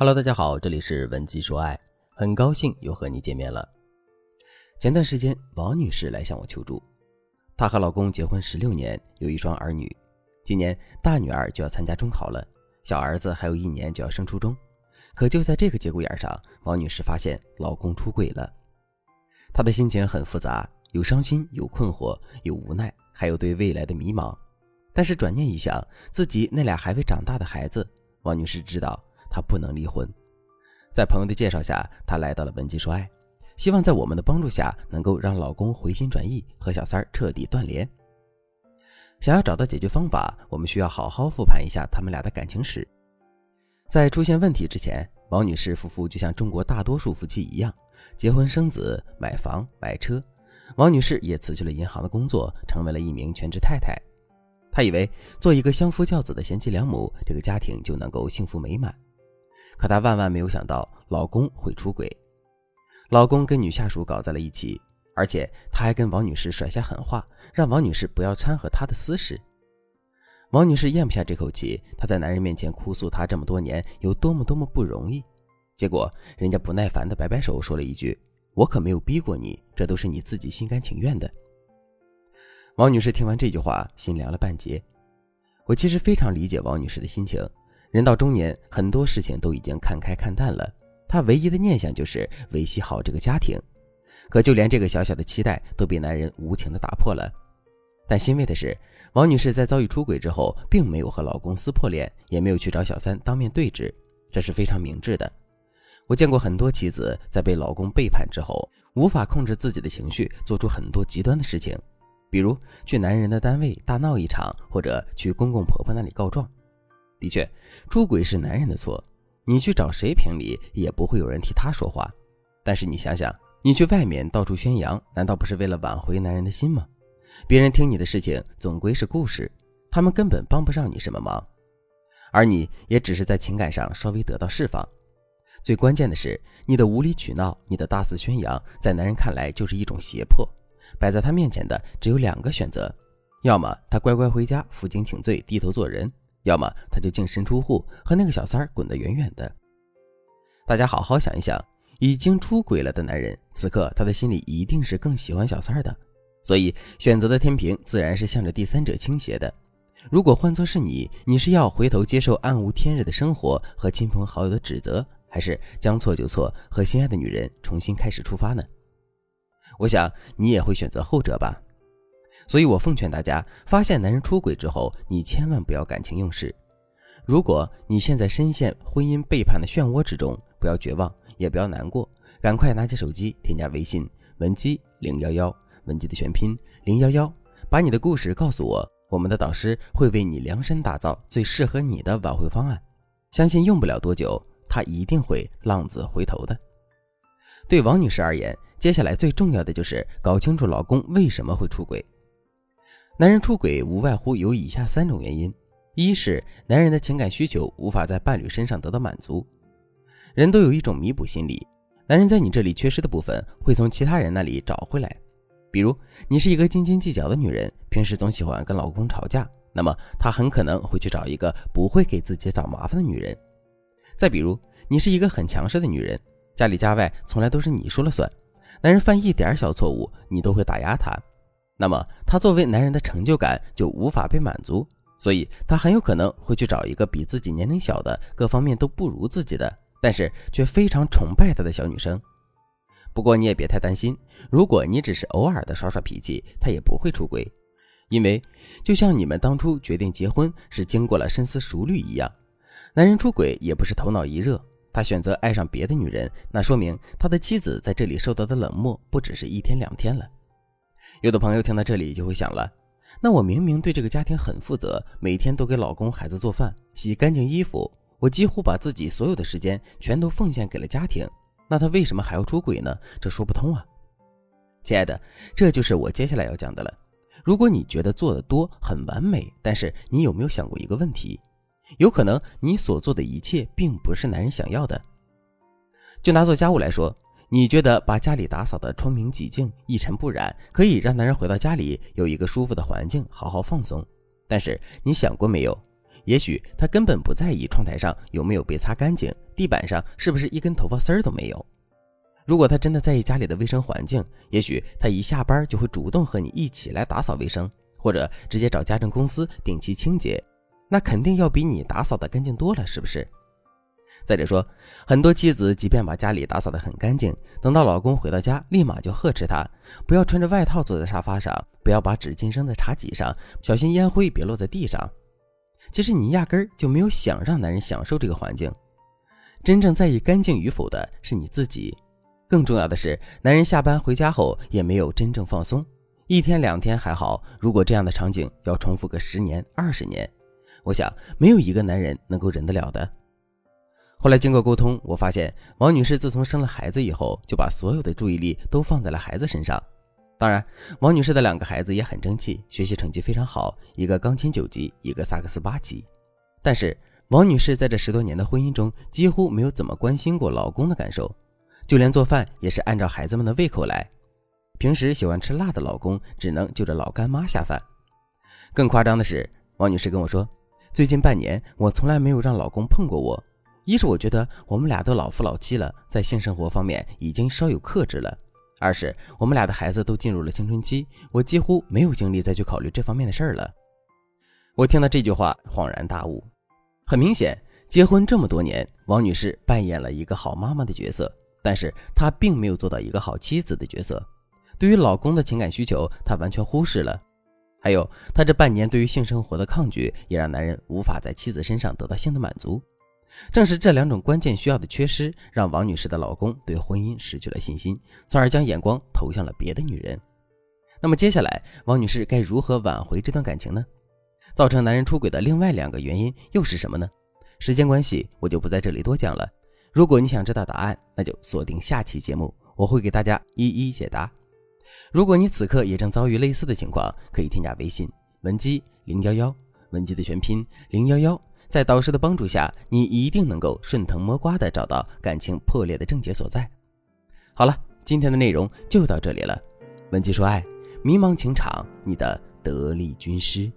Hello，大家好，这里是文姬说爱，很高兴又和你见面了。前段时间，王女士来向我求助，她和老公结婚十六年，有一双儿女，今年大女儿就要参加中考了，小儿子还有一年就要升初中。可就在这个节骨眼上，王女士发现老公出轨了，她的心情很复杂，有伤心，有困惑，有无奈，还有对未来的迷茫。但是转念一想，自己那俩还未长大的孩子，王女士知道她不能离婚。在朋友的介绍下，她来到了文姬说爱，希望在我们的帮助下，能够让老公回心转意，和小三儿彻底断联。想要找到解决方法，我们需要好好复盘一下他们俩的感情史。在出现问题之前，王女士夫妇就像中国大多数夫妻一样，结婚生子、买房买车。王女士也辞去了银行的工作，成为了一名全职太太。她以为做一个相夫教子的贤妻良母，这个家庭就能够幸福美满。可她万万没有想到，老公会出轨。老公跟女下属搞在了一起，而且他还跟王女士甩下狠话，让王女士不要掺和他的私事。王女士咽不下这口气，她在男人面前哭诉她这么多年有多么多么不容易，结果人家不耐烦的摆摆手，说了一句：“我可没有逼过你，这都是你自己心甘情愿的。”王女士听完这句话，心凉了半截。我其实非常理解王女士的心情，人到中年，很多事情都已经看开看淡了，她唯一的念想就是维系好这个家庭，可就连这个小小的期待都被男人无情的打破了。但欣慰的是，王女士在遭遇出轨之后，并没有和老公撕破脸，也没有去找小三当面对质，这是非常明智的。我见过很多妻子在被老公背叛之后，无法控制自己的情绪，做出很多极端的事情，比如去男人的单位大闹一场，或者去公公婆婆那里告状。的确，出轨是男人的错，你去找谁评理，也不会有人替他说话。但是你想想，你去外面到处宣扬，难道不是为了挽回男人的心吗？别人听你的事情总归是故事，他们根本帮不上你什么忙，而你也只是在情感上稍微得到释放。最关键的是，你的无理取闹，你的大肆宣扬，在男人看来就是一种胁迫。摆在他面前的只有两个选择：要么他乖乖回家负荆请罪，低头做人；要么他就净身出户，和那个小三儿滚得远远的。大家好好想一想，已经出轨了的男人，此刻他的心里一定是更喜欢小三儿的。所以选择的天平自然是向着第三者倾斜的。如果换作是你，你是要回头接受暗无天日的生活和亲朋好友的指责，还是将错就错，和心爱的女人重新开始出发呢？我想你也会选择后者吧。所以我奉劝大家，发现男人出轨之后，你千万不要感情用事。如果你现在深陷婚姻背叛的漩涡之中，不要绝望，也不要难过，赶快拿起手机添加微信文姬零幺幺。文姬的全拼零幺幺，把你的故事告诉我，我们的导师会为你量身打造最适合你的挽回方案。相信用不了多久，他一定会浪子回头的。对王女士而言，接下来最重要的就是搞清楚老公为什么会出轨。男人出轨无外乎有以下三种原因：一是男人的情感需求无法在伴侣身上得到满足，人都有一种弥补心理，男人在你这里缺失的部分，会从其他人那里找回来。比如，你是一个斤斤计较的女人，平时总喜欢跟老公吵架，那么他很可能会去找一个不会给自己找麻烦的女人。再比如，你是一个很强势的女人，家里家外从来都是你说了算，男人犯一点小错误，你都会打压他，那么他作为男人的成就感就无法被满足，所以他很有可能会去找一个比自己年龄小的、各方面都不如自己的，但是却非常崇拜他的小女生。不过你也别太担心，如果你只是偶尔的耍耍脾气，他也不会出轨，因为就像你们当初决定结婚是经过了深思熟虑一样，男人出轨也不是头脑一热，他选择爱上别的女人，那说明他的妻子在这里受到的冷漠不只是一天两天了。有的朋友听到这里就会想了，那我明明对这个家庭很负责，每天都给老公孩子做饭、洗干净衣服，我几乎把自己所有的时间全都奉献给了家庭。那他为什么还要出轨呢？这说不通啊，亲爱的，这就是我接下来要讲的了。如果你觉得做的多很完美，但是你有没有想过一个问题？有可能你所做的一切并不是男人想要的。就拿做家务来说，你觉得把家里打扫的窗明几净、一尘不染，可以让男人回到家里有一个舒服的环境，好好放松。但是你想过没有？也许他根本不在意窗台上有没有被擦干净，地板上是不是一根头发丝儿都没有。如果他真的在意家里的卫生环境，也许他一下班就会主动和你一起来打扫卫生，或者直接找家政公司定期清洁，那肯定要比你打扫的干净多了，是不是？再者说，很多妻子即便把家里打扫得很干净，等到老公回到家，立马就呵斥他，不要穿着外套坐在沙发上，不要把纸巾扔在茶几上，小心烟灰别落在地上。其实你压根儿就没有想让男人享受这个环境，真正在意干净与否的是你自己。更重要的是，男人下班回家后也没有真正放松，一天两天还好，如果这样的场景要重复个十年二十年，我想没有一个男人能够忍得了的。后来经过沟通，我发现王女士自从生了孩子以后，就把所有的注意力都放在了孩子身上。当然，王女士的两个孩子也很争气，学习成绩非常好，一个钢琴九级，一个萨克斯八级。但是，王女士在这十多年的婚姻中，几乎没有怎么关心过老公的感受，就连做饭也是按照孩子们的胃口来。平时喜欢吃辣的老公，只能就着老干妈下饭。更夸张的是，王女士跟我说，最近半年我从来没有让老公碰过我。一是我觉得我们俩都老夫老妻了，在性生活方面已经稍有克制了；二是我们俩的孩子都进入了青春期，我几乎没有精力再去考虑这方面的事儿了。我听到这句话恍然大悟，很明显，结婚这么多年，王女士扮演了一个好妈妈的角色，但是她并没有做到一个好妻子的角色。对于老公的情感需求，她完全忽视了。还有，她这半年对于性生活的抗拒，也让男人无法在妻子身上得到性的满足。正是这两种关键需要的缺失，让王女士的老公对婚姻失去了信心，从而将眼光投向了别的女人。那么接下来，王女士该如何挽回这段感情呢？造成男人出轨的另外两个原因又是什么呢？时间关系，我就不在这里多讲了。如果你想知道答案，那就锁定下期节目，我会给大家一一解答。如果你此刻也正遭遇类似的情况，可以添加微信文姬零幺幺，文姬的全拼零幺幺。在导师的帮助下，你一定能够顺藤摸瓜的找到感情破裂的症结所在。好了，今天的内容就到这里了。文姬说爱，迷茫情场，你的得力军师。